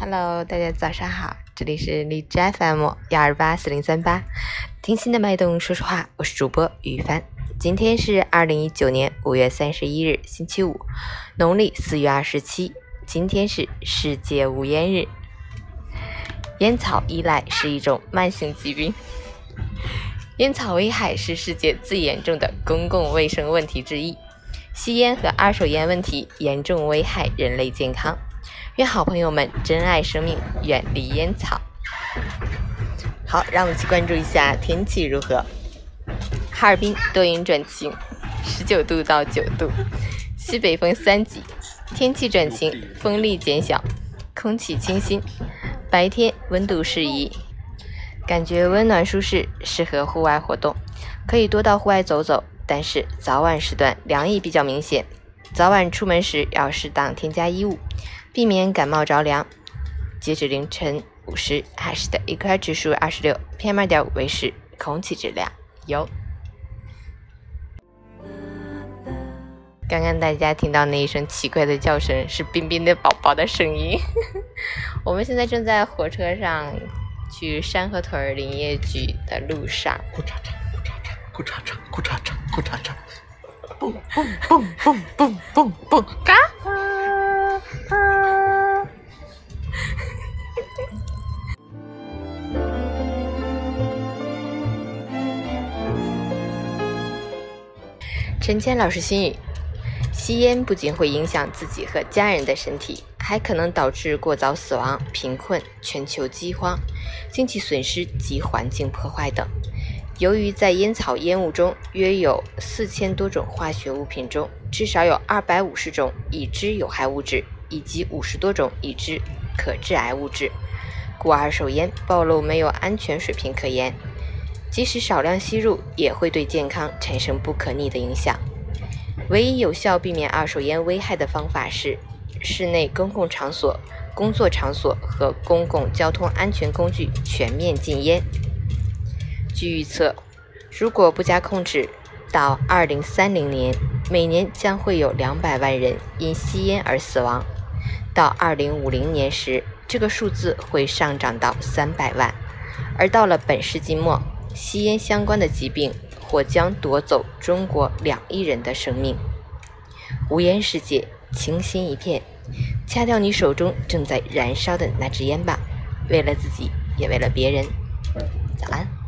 Hello，大家早上好，这里是荔枝 FM 幺二八四零三八，听心的脉动，说实话，我是主播于帆。今天是二零一九年五月三十一日，星期五，农历四月二十七。今天是世界无烟日。烟草依赖是一种慢性疾病，烟草危害是世界最严重的公共卫生问题之一。吸烟和二手烟问题严重危害人类健康。愿好朋友们珍爱生命，远离烟草。好，让我们去关注一下天气如何。哈尔滨多云转晴，十九度到九度，西北风三级，天气转晴，风力减小，空气清新，白天温度适宜，感觉温暖舒适，适合户外活动，可以多到户外走走。但是早晚时段凉意比较明显，早晚出门时要适当添加衣物，避免感冒着凉。截止凌晨五时，海市的 AQI 指数二十六，PM 二点五为十，空气质量优。刚刚大家听到那一声奇怪的叫声，是冰冰的宝宝的声音。我们现在正在火车上去山河屯林业局的路上。咕嚓嚓，咕嚓嚓，咕嚓嚓，咕嚓嚓，嘣嘣嘣嘣嘣嘣嘣，嘎！陈谦老师心语：吸烟不仅会影响自己和家人的身体，还可能导致过早死亡、贫困、全球饥荒、经济损失及环境破坏等。由于在烟草烟雾中约有四千多种化学物品中，至少有二百五十种已知有害物质，以及五十多种已知可致癌物质，故二手烟暴露没有安全水平可言。即使少量吸入，也会对健康产生不可逆的影响。唯一有效避免二手烟危害的方法是，室内公共场所、工作场所和公共交通安全工具全面禁烟。据预测，如果不加控制，到2030年，每年将会有200万人因吸烟而死亡；到2050年时，这个数字会上涨到300万；而到了本世纪末，吸烟相关的疾病或将夺走中国两亿人的生命。无烟世界，清新一片，掐掉你手中正在燃烧的那支烟吧，为了自己，也为了别人。早安。